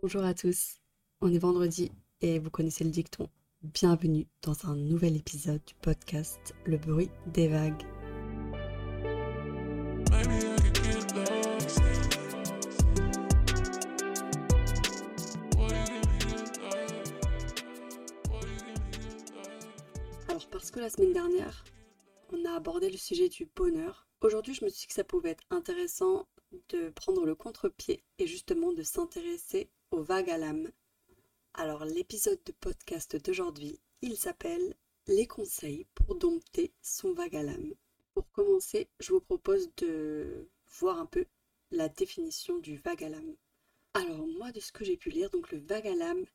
Bonjour à tous, on est vendredi et vous connaissez le dicton. Bienvenue dans un nouvel épisode du podcast Le bruit des vagues. Alors parce que la semaine dernière, on a abordé le sujet du bonheur, aujourd'hui je me suis dit que ça pouvait être intéressant de prendre le contre-pied et justement de s'intéresser aux vagues à l'âme. Alors l'épisode de podcast d'aujourd'hui, il s'appelle Les conseils pour dompter son vague à. Pour commencer, je vous propose de voir un peu la définition du vague. Alors moi de ce que j'ai pu lire, donc le vague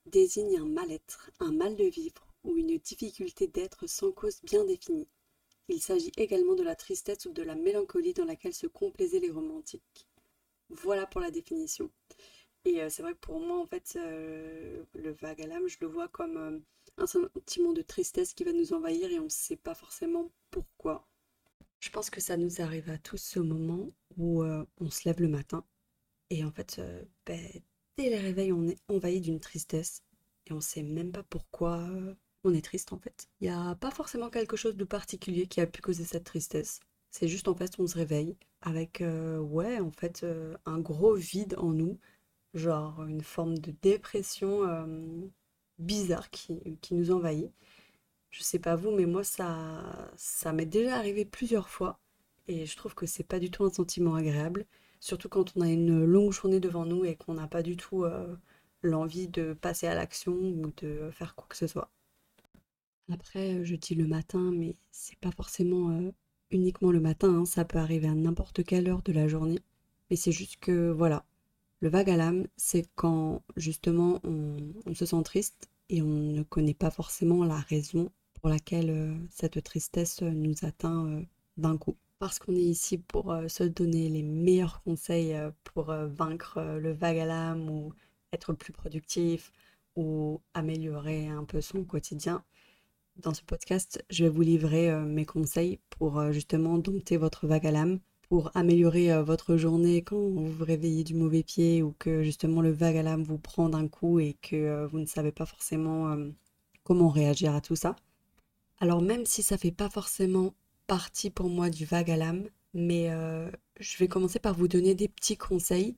désigne un mal-être, un mal de vivre ou une difficulté d'être sans cause bien définie. Il s'agit également de la tristesse ou de la mélancolie dans laquelle se complaisaient les romantiques. Voilà pour la définition. Et c'est vrai que pour moi, en fait, le vague à l'âme, je le vois comme un sentiment de tristesse qui va nous envahir et on ne sait pas forcément pourquoi. Je pense que ça nous arrive à tous ce moment où on se lève le matin et en fait, ben, dès les réveils, on est envahi d'une tristesse et on ne sait même pas pourquoi on est triste en fait. Il n'y a pas forcément quelque chose de particulier qui a pu causer cette tristesse. C'est juste en fait on se réveille avec ouais en fait un gros vide en nous, genre une forme de dépression euh, bizarre qui, qui, nous envahit. Je sais pas vous mais moi ça ça m'est déjà arrivé plusieurs fois et je trouve que c'est pas du tout un sentiment agréable, surtout quand on a une longue journée devant nous et qu'on n'a pas du tout l'envie de passer à l'action ou de faire quoi que ce soit. Après, euh, je dis le matin, mais c'est pas forcément euh, uniquement le matin, hein, ça peut arriver à n'importe quelle heure de la journée. Mais c'est juste que, voilà, le vague à l'âme, c'est quand justement on, se sent triste et on ne connaît pas forcément la raison pour laquelle euh, cette tristesse nous atteint d'un coup. Parce qu'on est ici pour se donner les meilleurs conseils pour vaincre le vague à l'âme ou être plus productif ou améliorer un peu son quotidien. Dans ce podcast, je vais vous livrer euh, mes conseils pour euh, justement dompter votre vague à l'âme, pour améliorer euh, votre journée quand vous vous réveillez du mauvais pied ou que justement le vague à l'âme vous prend d'un coup et que vous ne savez pas forcément comment réagir à tout ça. Alors même si ça fait pas forcément partie pour moi du vague à l'âme, mais je vais commencer par vous donner des petits conseils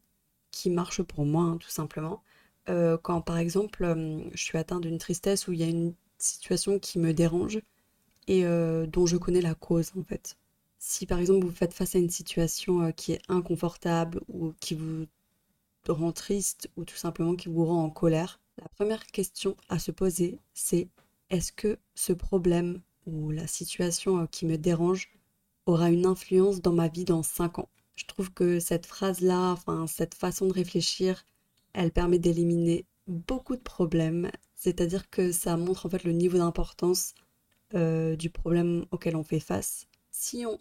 qui marchent pour moi, hein, tout simplement. quand par exemple je suis atteint d'une tristesse où il y a une situation qui me dérange et euh, dont je connais la cause en fait. Si par exemple vous faites face à une situation euh, qui est inconfortable ou qui vous rend triste ou tout simplement qui vous rend en colère, la première question à se poser c'est est-ce que ce problème ou la situation euh, qui me dérange aura une influence dans ma vie dans 5 ans? Je trouve que cette phrase-là, enfin cette façon de réfléchir, elle permet d'éliminer beaucoup de problèmes c'est-à-dire que ça montre en fait le niveau d'importance euh, du problème auquel on fait face. Si on,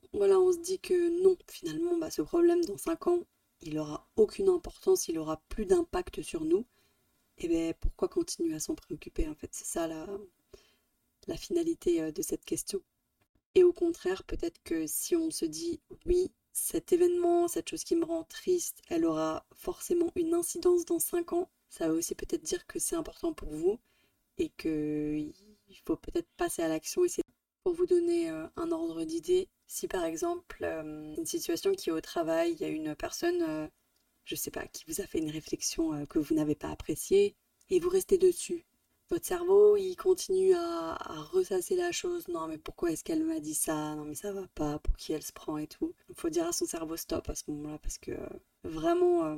se dit que non, finalement, bah, ce problème dans 5 ans, il aura aucune importance, il aura plus d'impact sur nous, et eh bien pourquoi continuer à s'en préoccuper en fait? C'est ça la, la finalité euh, de cette question. Et au contraire, peut-être que si on se dit oui, cet événement, cette chose qui me rend triste, elle aura forcément une incidence dans 5 ans, ça veut aussi peut-être dire que c'est important pour vous et qu'il faut peut-être passer à l'action. Et pour vous donner euh, un ordre d'idée. Si par exemple, euh, une situation qui est au travail, il y a une personne, euh, je sais pas, qui vous a fait une réflexion que vous n'avez pas appréciée et vous restez dessus. Votre cerveau, il continue à, ressasser la chose. Non, mais pourquoi est-ce qu'elle m'a dit ça Non, mais ça va pas. Pour qui elle se prend et tout. Il faut dire à son cerveau stop à ce moment-là parce que vraiment,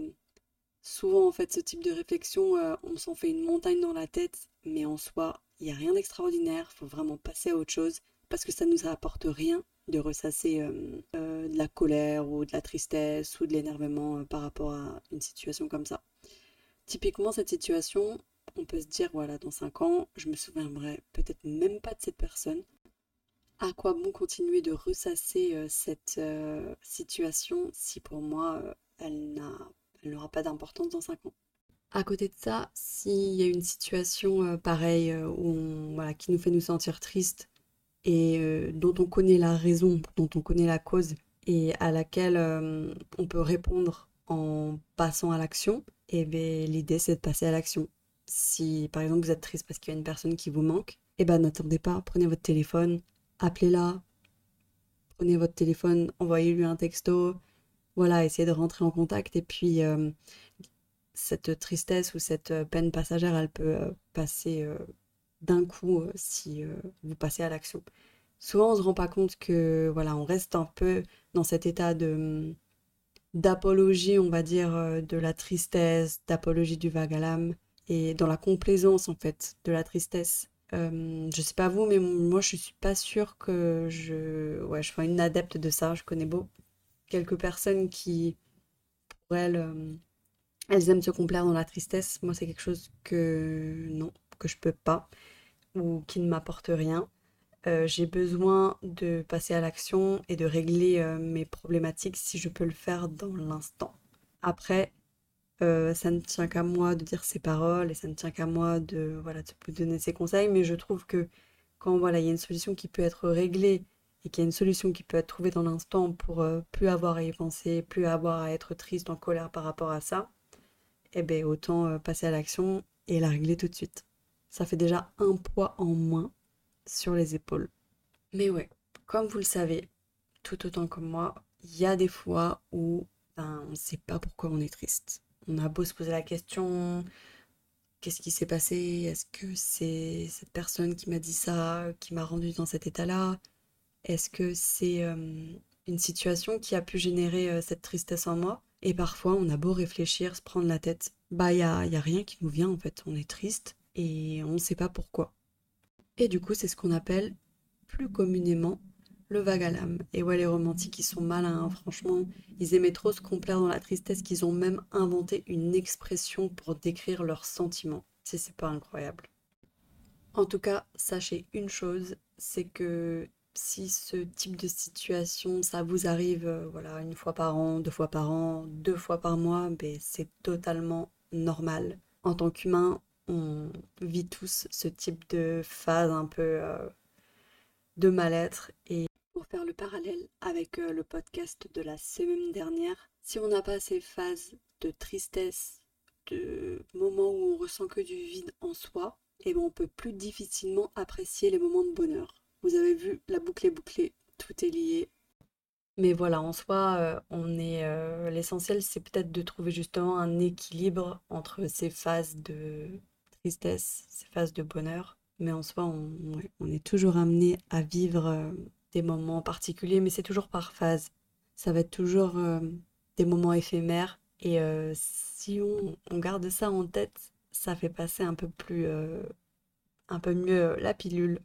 Souvent, en fait, ce type de réflexion, on s'en fait une montagne dans la tête, mais en soi, il n'y a rien d'extraordinaire, il faut vraiment passer à autre chose, parce que ça ne nous apporte rien de ressasser euh, euh, de la colère ou de la tristesse ou de l'énervement par rapport à une situation comme ça. Typiquement, cette situation, on peut se dire, voilà, dans 5 ans, je me souviendrai peut-être même pas de cette personne. À quoi bon continuer de ressasser cette situation si pour moi, elle n'a elle n'aura pas d'importance dans 5 ans? À côté de ça, s'il y a une situation euh, pareille euh, où voilà, qui nous fait nous sentir tristes et euh, dont on connaît la raison, dont on connaît la cause et à laquelle on peut répondre en passant à l'action, et ben, l'idée c'est de passer à l'action. Si par exemple vous êtes triste parce qu'il y a une personne qui vous manque, et ben n'attendez pas, prenez votre téléphone, appelez-la, prenez votre téléphone, envoyez-lui un texto, voilà, essayez de rentrer en contact et puis euh, cette tristesse ou cette euh, peine passagère, elle peut euh, passer d'un coup si vous passez à l'action. Souvent, on se rend pas compte que voilà, on reste un peu dans cet état de d'apologie, on va dire, de la tristesse, d'apologie du vague à l'âme et dans la complaisance en fait de la tristesse. Euh, je sais pas vous, mais moi je suis pas sûre que je, ouais, je sois une adepte de ça. Je connais beaucoup quelques personnes qui, pour elles, euh, elles aiment se complaire dans la tristesse. Moi, c'est quelque chose que non, que je peux pas ou qui ne m'apporte rien. Euh, j'ai besoin de passer à l'action et de régler mes problématiques si je peux le faire dans l'instant. Après, euh, ça ne tient qu'à moi de dire ses paroles et ça ne tient qu'à moi de voilà de donner ses conseils mais je trouve que quand voilà il y a une solution qui peut être réglée et qu'il y a une solution qui peut être trouvée dans l'instant pour euh, plus avoir à y penser plus avoir à être triste en colère par rapport à ça eh ben autant euh, passer à l'action et la régler tout de suite ça fait déjà un poids en moins sur les épaules. Mais ouais comme vous le savez tout autant que moi il y a des fois où ben, on ne sait pas pourquoi on est triste. On a beau se poser la question, qu'est-ce qui s'est passé? Est-ce que c'est cette personne qui m'a dit ça, qui m'a rendu dans cet état-là? Est-ce que c'est euh, une situation qui a pu générer euh, cette tristesse en moi? Et parfois, on a beau réfléchir, se prendre la tête, bah il y a, a rien qui nous vient en fait. On est triste et on ne sait pas pourquoi. Et du coup, c'est ce qu'on appelle plus communément le vague à l'âme. Et ouais, les romantiques, ils sont malins, hein, franchement. Ils aimaient trop se complaire dans la tristesse qu'ils ont même inventé une expression pour décrire leurs sentiments. Si c'est pas incroyable. En tout cas, sachez une chose, c'est que si ce type de situation, ça vous arrive, euh, voilà, une fois par an, deux fois par an, deux fois par mois, ben, c'est totalement normal. En tant qu'humain, on vit tous ce type de phase un peu euh, de mal-être et pour faire le parallèle avec euh, le podcast de la semaine dernière, si on n'a pas ces phases de tristesse, de moments où on ressent que du vide en soi, et eh ben on peut plus difficilement apprécier les moments de bonheur. Vous avez vu, la boucle est bouclée, tout est lié. Mais voilà, en soi, euh, on est l'essentiel, c'est peut-être de trouver justement un équilibre entre ces phases de ces phases de bonheur. Mais en soi, on, est toujours amené à vivre des moments particuliers, mais c'est toujours par phase. Ça va être toujours euh, des moments éphémères. Et euh, si on, garde ça en tête, ça fait passer un peu plus, euh, un peu mieux la pilule.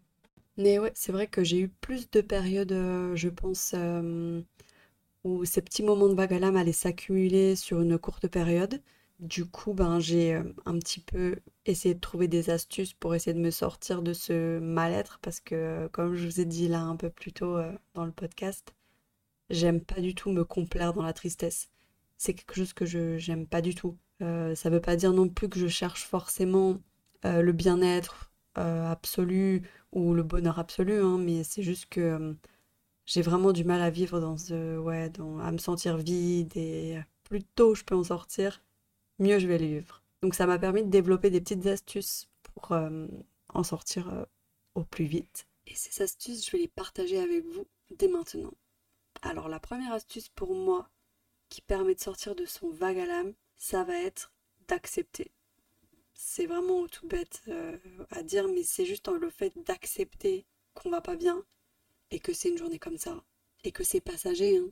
Mais ouais, c'est vrai que j'ai eu plus de périodes, je pense, où ces petits moments de vague allaient s'accumuler sur une courte période. Du coup, ben, j'ai euh, un petit peu essayé de trouver des astuces pour essayer de me sortir de ce mal-être parce que, euh, comme je vous ai dit là un peu plus tôt euh, dans le podcast, j'aime pas du tout me complaire dans la tristesse. C'est quelque chose que je j'aime pas du tout. ça veut pas dire non plus que je cherche forcément le bien-être absolu ou le bonheur absolu, hein, mais c'est juste que j'ai vraiment du mal à vivre dans ce, ouais, à me sentir vide et plus tôt je peux en sortir, mieux je vais le vivre. Donc ça m'a permis de développer des petites astuces pour euh, en sortir euh, au plus vite. Et ces astuces, je vais les partager avec vous dès maintenant. Alors la première astuce pour moi qui permet de sortir de son vague à l'âme, ça va être d'accepter. C'est vraiment tout bête euh, à dire, mais c'est juste le fait d'accepter qu'on va pas bien et que c'est une journée comme ça et que c'est passager. Hein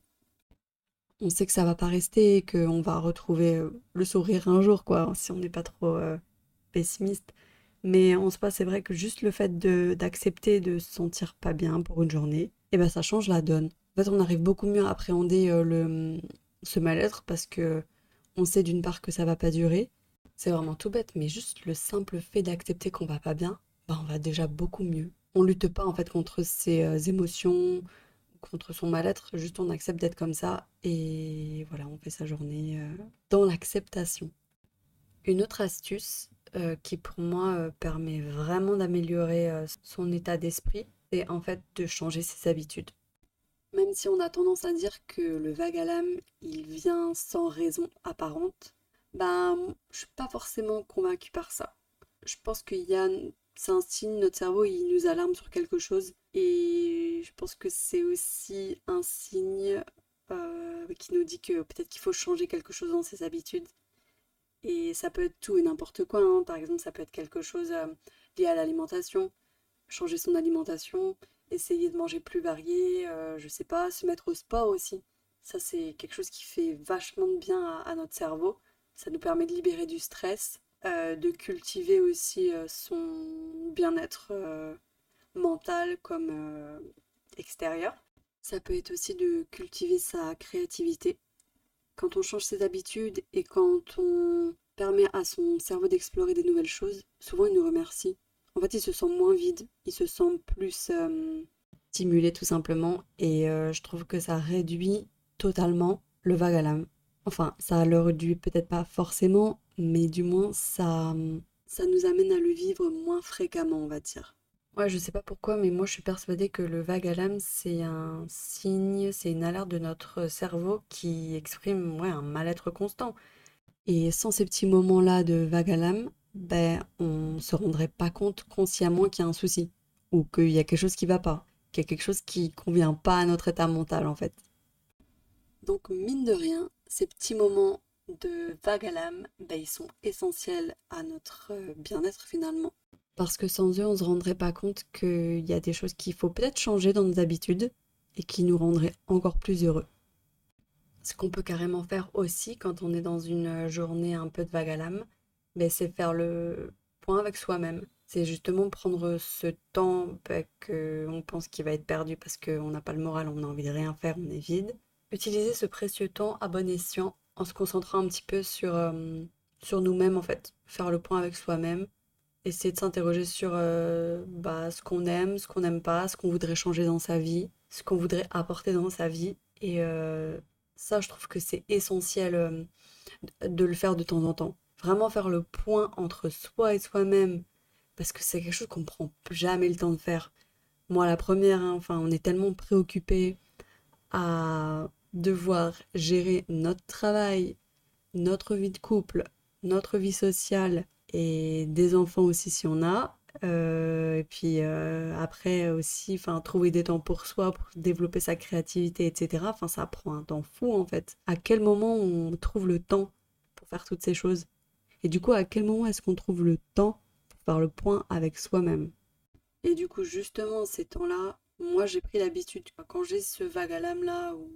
on sait que ça va pas rester et qu'on va retrouver euh, le sourire un jour, quoi, si on n'est pas trop euh, pessimiste. Mais en soi, c'est vrai que juste le fait d'accepter de, se sentir pas bien pour une journée, eh ben ça change la donne. En fait, on arrive beaucoup mieux à appréhender euh, le, ce mal-être parce que on sait d'une part que ça va pas durer. C'est vraiment tout bête, mais juste le simple fait d'accepter qu'on va pas bien, ben on va déjà beaucoup mieux. On lutte pas en fait contre ces émotions, contre son mal-être, juste on accepte d'être comme ça et voilà, on fait sa journée euh, dans l'acceptation. Une autre astuce euh, qui pour moi euh, permet vraiment d'améliorer son état d'esprit, c'est en fait de changer ses habitudes. Même si on a tendance à dire que le vague à l'âme, il vient sans raison apparente, Ben, je suis pas forcément convaincue par ça. Je pense qu'il y a, c'est un signe, notre cerveau, il nous alarme sur quelque chose. Et je pense que c'est aussi un signe euh, qui nous dit que peut-être qu'il faut changer quelque chose dans ses habitudes. Et ça peut être tout et n'importe quoi. hein. Par exemple, ça peut être quelque chose euh, lié à l'alimentation. Changer son alimentation, essayer de manger plus varié, euh, je sais pas, se mettre au sport aussi. Ça, c'est quelque chose qui fait vachement de bien à, notre cerveau. Ça nous permet de libérer du stress, de cultiver aussi euh, son bien-être euh, mental comme euh, extérieur. Ça peut être aussi de cultiver sa créativité. Quand on change ses habitudes et quand on permet à son cerveau d'explorer des nouvelles choses, souvent il nous remercie. En fait, il se sent moins vide, il se sent plus euh, stimulé tout simplement. Et euh, je trouve que ça réduit totalement le vague à l'âme. Enfin, ça le réduit peut-être pas forcément, mais du moins ça, ça nous amène à le vivre moins fréquemment, on va dire. Ouais, je sais pas pourquoi, mais moi je suis persuadée que le vague à l'âme, c'est un signe, c'est une alerte de notre cerveau qui exprime ouais, un mal-être constant. Et sans ces petits moments-là de vague à l'âme, ben, on se rendrait pas compte consciemment qu'il y a un souci, ou qu'il y a quelque chose qui va pas, qu'il y a quelque chose qui convient pas à notre état mental en fait. Donc, mine de rien, ces petits moments de vague à l'âme, ben, ils sont essentiels à notre euh, bien-être finalement. Parce que sans eux, on ne se rendrait pas compte qu'il y a des choses qu'il faut peut-être changer dans nos habitudes et qui nous rendraient encore plus heureux. Ce qu'on peut carrément faire aussi quand on est dans une journée un peu de vague à l'âme, ben, c'est faire le point avec soi-même. C'est justement prendre ce temps ben, qu'on pense qu'il va être perdu parce qu'on n'a pas le moral, on a envie de rien faire, on est vide. Utiliser ce précieux temps à bon escient en se concentrant un petit peu sur, euh, sur nous-mêmes en fait. Faire le point avec soi-même. Essayer de s'interroger sur euh, bah, ce qu'on aime, ce qu'on n'aime pas, ce qu'on voudrait changer dans sa vie, ce qu'on voudrait apporter dans sa vie. Et euh, ça, je trouve que c'est essentiel de le faire de temps en temps. Vraiment faire le point entre soi et soi-même. Parce que c'est quelque chose qu'on ne prend jamais le temps de faire. Moi, la première, hein, enfin, on est tellement préoccupé à devoir gérer notre travail, notre vie de couple, notre vie sociale et des enfants aussi si on a. Euh, et puis euh, après aussi, enfin, trouver des temps pour soi, pour développer sa créativité, etc. Enfin, ça prend un temps fou en fait. À quel moment on trouve le temps pour faire toutes ces choses? Et du coup, à quel moment est-ce qu'on trouve le temps pour faire le point avec soi-même? Et du coup, justement, ces temps-là, moi j'ai pris l'habitude, quand j'ai ce vague à l'âme là, où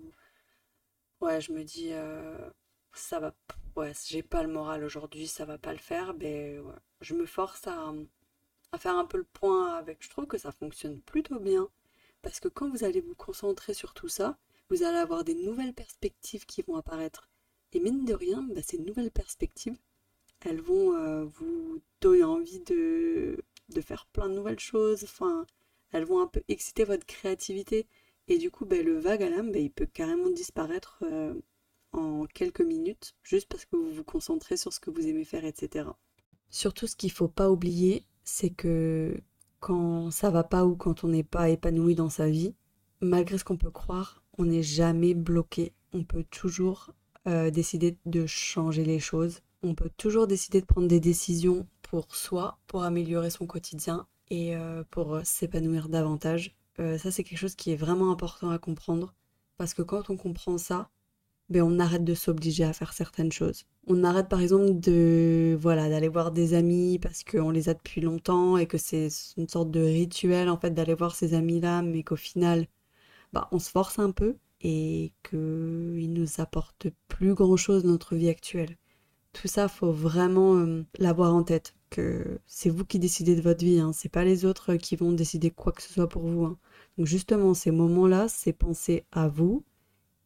ouais, je me dis, euh, ça va, ouais, j'ai pas le moral aujourd'hui, ça va pas le faire, ouais, je me force à, à faire un peu le point avec. Je trouve que ça fonctionne plutôt bien, parce que quand vous allez vous concentrer sur tout ça, vous allez avoir des nouvelles perspectives qui vont apparaître. Et mine de rien, bah, ces nouvelles perspectives, elles vont euh, vous donner envie de, de faire plein de nouvelles choses, enfin, elles vont un peu exciter votre créativité. Et du coup, ben, le vague à l'âme, ben, il peut carrément disparaître euh, en quelques minutes, juste parce que vous vous concentrez sur ce que vous aimez faire, etc. Surtout, ce qu'il faut pas oublier, c'est que quand ça va pas ou quand on n'est pas épanoui dans sa vie, malgré ce qu'on peut croire, on n'est jamais bloqué. On peut toujours euh, décider de changer les choses. On peut toujours décider de prendre des décisions pour soi, pour améliorer son quotidien et euh, pour s'épanouir davantage. Euh, ça, c'est quelque chose qui est vraiment important à comprendre parce que quand on comprend ça, ben, on arrête de s'obliger à faire certaines choses. On arrête par exemple de voilà d'aller voir des amis parce qu'on les a depuis longtemps et que c'est une sorte de rituel en fait d'aller voir ces amis-là, mais qu'au final, bah, on se force un peu et qu'ils nous apportent plus grand-chose dans notre vie actuelle. Tout ça, faut vraiment euh, l'avoir en tête, c'est vous qui décidez de votre vie, hein, c'est pas les autres qui vont décider quoi que ce soit pour vous. hein. Donc justement, ces moments-là, c'est penser à vous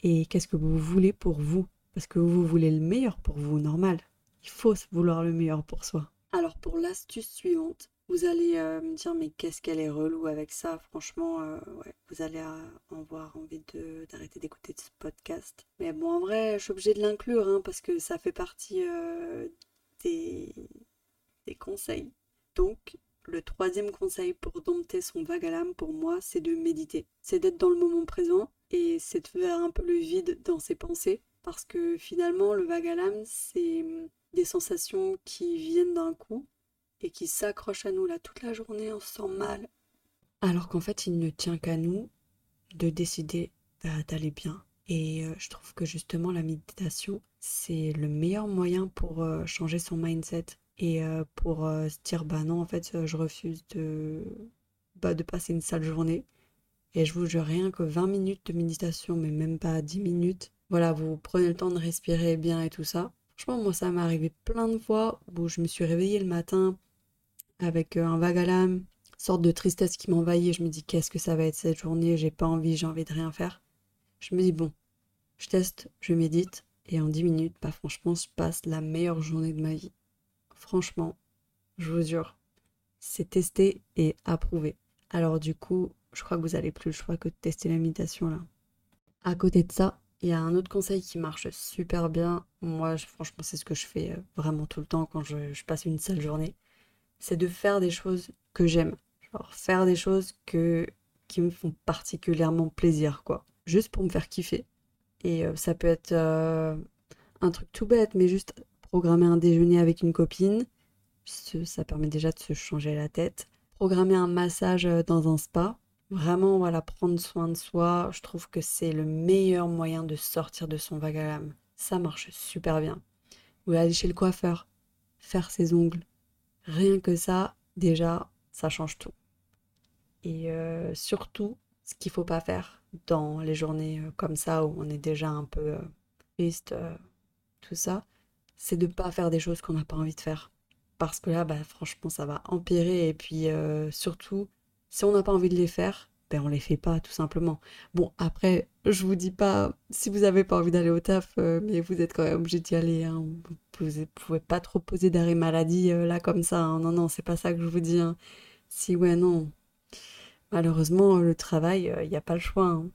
et qu'est-ce que vous voulez pour vous. Parce que vous voulez le meilleur pour vous, normal. Il faut vouloir le meilleur pour soi. Alors pour l'astuce suivante, vous allez euh, me dire mais qu'est-ce qu'elle est relou avec ça, franchement, euh, vous allez euh, avoir envie d'arrêter d'écouter ce podcast. Mais bon, en vrai, je suis obligée de l'inclure hein, parce que ça fait partie des, des conseils. Donc, le troisième conseil pour dompter son vague à l'âme pour moi, c'est de méditer. C'est d'être dans le moment présent et c'est de faire un peu le vide dans ses pensées Parce que finalement, le vague à l'âme, c'est des sensations qui viennent d'un coup et qui s'accrochent à nous là toute la journée, on se sent mal. Alors qu'en fait, il ne tient qu'à nous de décider d'aller bien. Et euh, je trouve que justement, la méditation, c'est le meilleur moyen pour euh, changer son mindset et euh, pour se dire, bah non, en fait, je refuse de, bah, de passer une sale journée. Et je vous jure, rien que 20 minutes de méditation, mais même pas 10 minutes, voilà, vous prenez le temps de respirer bien et tout ça. Franchement, moi, ça m'est arrivé plein de fois où je me suis réveillée le matin avec un vague à l'âme, sorte de tristesse qui m'envahit. Je me dis, qu'est-ce que ça va être cette journée? J'ai pas envie, j'ai envie de rien faire. Je me dis, bon, je teste, je médite, et en 10 minutes, bah franchement, je passe la meilleure journée de ma vie. Franchement, je vous jure, c'est testé et approuvé. Alors du coup, je crois que vous n'avez plus le choix que de tester la méditation là. À côté de ça, il y a un autre conseil qui marche super bien. Moi, franchement, c'est ce que je fais euh, vraiment tout le temps quand je, passe une sale journée. C'est de faire des choses que j'aime. Faire des choses que, qui me font particulièrement plaisir, quoi. Juste pour me faire kiffer. Et euh, ça peut être euh, un truc tout bête, mais juste programmer un déjeuner avec une copine. Ça permet déjà de se changer la tête. Programmer un massage euh, dans un spa. Vraiment, voilà, prendre soin de soi. Je trouve que c'est le meilleur moyen de sortir de son vague à l'âme. Ça marche super bien. Ou aller chez le coiffeur, faire ses ongles. Rien que ça, déjà, ça change tout. Et surtout, ce qu'il faut pas faire dans les journées euh, comme ça où on est déjà un peu euh, triste, euh, tout ça, c'est de pas faire des choses qu'on n'a pas envie de faire. Parce que là, bah, franchement, ça va empirer. Et puis surtout, si on n'a pas envie de les faire, ben on les fait pas, tout simplement. Bon, après, je vous dis pas si vous avez pas envie d'aller au taf, mais vous êtes quand même obligé d'y aller. Hein. Vous, pouvez pas trop poser d'arrêt maladie là comme ça. Hein. Non, non, c'est pas ça que je vous dis. Hein. Si ouais, non, Malheureusement, le travail, il n'y a pas le choix. hein.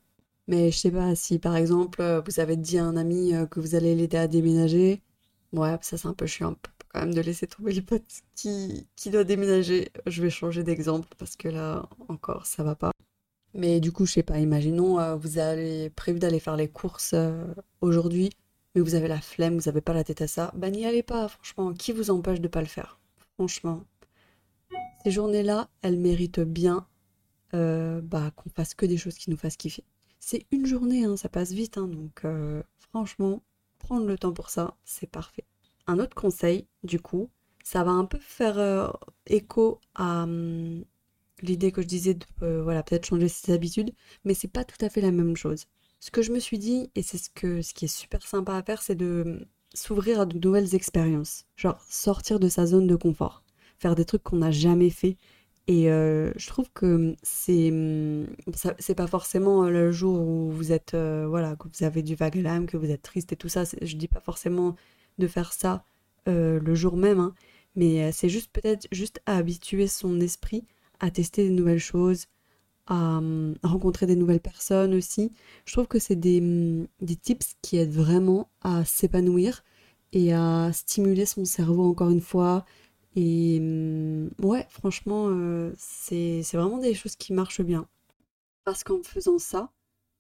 Mais je sais pas, si par exemple, euh, vous avez dit à un ami euh, que vous allez l'aider à déménager, ouais, ça c'est un peu chiant quand même de laisser tomber le pote qui, qui doit déménager. Je vais changer d'exemple parce que là, encore, ça va pas. Mais du coup, je sais pas, imaginons, euh, vous avez prévu d'aller faire les courses aujourd'hui, mais vous avez la flemme, vous avez pas la tête à ça, bah n'y allez pas, franchement. Qui vous empêche de pas le faire? Franchement. Ces journées-là, elles méritent bien euh, bah, qu'on fasse que des choses qui nous fassent kiffer. C'est une journée, hein, ça passe vite, hein, donc euh, franchement, prendre le temps pour ça, c'est parfait. Un autre conseil, du coup, ça va un peu faire euh, écho à hum, l'idée que je disais de voilà, peut-être changer ses habitudes, mais c'est pas tout à fait la même chose. Ce que je me suis dit, et c'est ce, ce qui est super sympa à faire, c'est de hum, s'ouvrir à de nouvelles expériences. Genre sortir de sa zone de confort. Faire des trucs qu'on n'a jamais fait et euh, je trouve que c'est mmh, c'est pas forcément le jour où vous êtes euh, voilà que vous avez du vague l'âme, que vous êtes triste et tout ça. Je dis pas forcément de faire ça euh, le jour même, hein, mais c'est juste peut-être juste à habituer son esprit à tester de nouvelles choses, à mmh, rencontrer des nouvelles personnes aussi. Je trouve que c'est des, des tips qui aident vraiment à s'épanouir et à stimuler son cerveau encore une fois et mmh, ouais, franchement, euh, c'est vraiment des choses qui marchent bien. Parce qu'en faisant ça,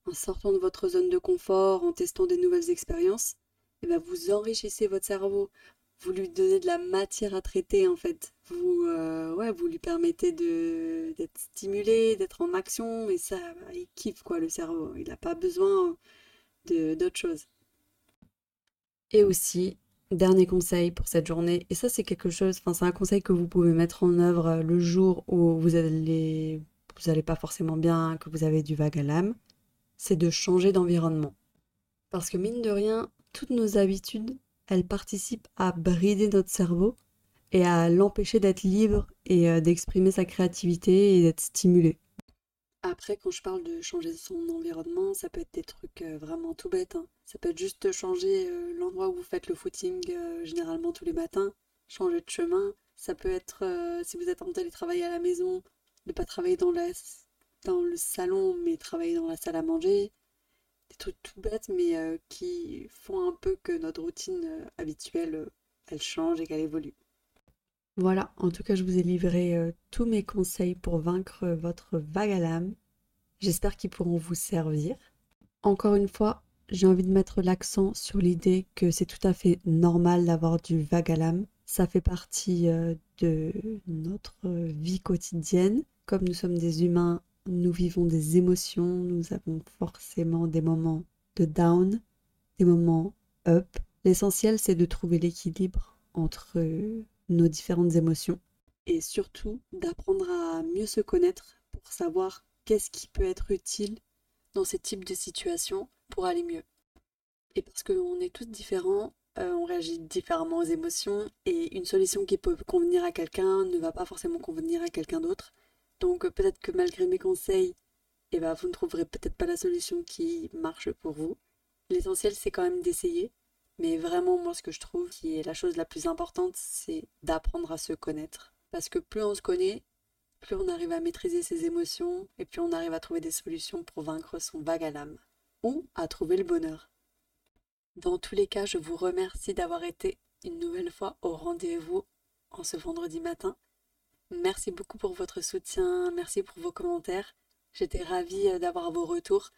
en sortant de votre zone de confort, en testant des nouvelles expériences, eh ben vous enrichissez votre cerveau. Vous lui donnez de la matière à traiter en fait. Vous, euh, lui permettez d'être stimulé, d'être en action, et ça, bah, il kiffe quoi le cerveau. Il n'a pas besoin de d'autre chose. Et aussi, Dernier conseil pour cette journée, et ça c'est quelque chose, enfin c'est un conseil que vous pouvez mettre en œuvre euh, le jour où vous allez, vous allez pas forcément bien, que vous avez du vague à l'âme, c'est de changer d'environnement. Parce que mine de rien, toutes nos habitudes, elles participent à brider notre cerveau et à l'empêcher d'être libre et euh, d'exprimer sa créativité et d'être stimulé. Après, quand je parle de changer son environnement, ça peut être des trucs euh, vraiment tout bêtes. Hein. Ça peut être juste changer euh, l'endroit où vous faites le footing euh, généralement tous les matins, changer de chemin. Ça peut être, si vous êtes en télétravail à la maison, ne pas travailler dans, la, dans le salon, mais travailler dans la salle à manger. Des trucs tout bêtes, mais qui font un peu que notre routine habituelle, elle change et qu'elle évolue. Voilà, en tout cas, je vous ai livré euh, tous mes conseils pour vaincre votre vague à l'âme. J'espère qu'ils pourront vous servir. Encore une fois, j'ai envie de mettre l'accent sur l'idée que c'est tout à fait normal d'avoir du vague à l'âme. Ça fait partie euh, de notre vie quotidienne. Comme nous sommes des humains, nous vivons des émotions, nous avons forcément des moments de down, des moments up. L'essentiel, c'est de trouver l'équilibre entre nos différentes émotions et surtout d'apprendre à mieux se connaître pour savoir qu'est-ce qui peut être utile dans ces types de situations pour aller mieux. Et parce qu'on est tous différents, euh, on réagit différemment aux émotions et une solution qui peut convenir à quelqu'un ne va pas forcément convenir à quelqu'un d'autre. Donc peut-être que malgré mes conseils, eh ben, vous ne trouverez peut-être pas la solution qui marche pour vous. L'essentiel c'est quand même d'essayer. Mais vraiment moi ce que je trouve qui est la chose la plus importante c'est d'apprendre à se connaître. Parce que plus on se connaît, plus on arrive à maîtriser ses émotions et plus on arrive à trouver des solutions pour vaincre son vague à l'âme ou à trouver le bonheur. Dans tous les cas, je vous remercie d'avoir été une nouvelle fois au rendez-vous en ce vendredi matin. Merci beaucoup pour votre soutien, merci pour vos commentaires. J'étais ravie euh, d'avoir vos retours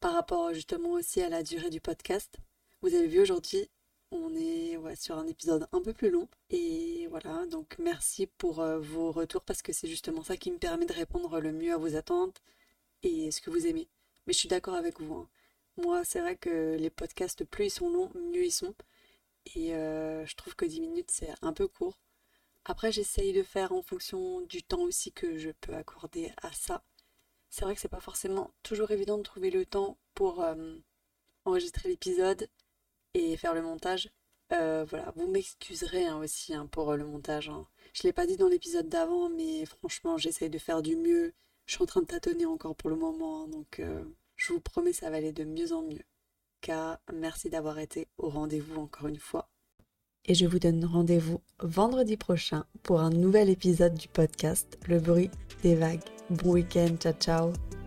par rapport justement aussi à la durée du podcast. Vous avez vu aujourd'hui, on est sur un épisode un peu plus long. Et voilà, donc merci pour euh, vos retours parce que c'est justement ça qui me permet de répondre le mieux à vos attentes et ce que vous aimez. Mais je suis d'accord avec vous. Hein. Moi, c'est vrai que les podcasts, plus ils sont longs, mieux ils sont. Et euh, je trouve que 10 minutes, c'est un peu court. Après, j'essaye de faire en fonction du temps aussi que je peux accorder à ça. C'est vrai que c'est pas forcément toujours évident de trouver le temps pour euh, enregistrer l'épisode et faire le montage. Euh, voilà, vous m'excuserez hein, aussi hein, pour euh, le montage. Hein. Je ne l'ai pas dit dans l'épisode d'avant, mais franchement, j'essaye de faire du mieux. Je suis en train de tâtonner encore pour le moment, donc euh, je vous promets, ça va aller de mieux en mieux. Car merci d'avoir été au rendez-vous encore une fois. Et je vous donne rendez-vous vendredi prochain pour un nouvel épisode du podcast Le bruit des vagues. Bon week-end, ciao ciao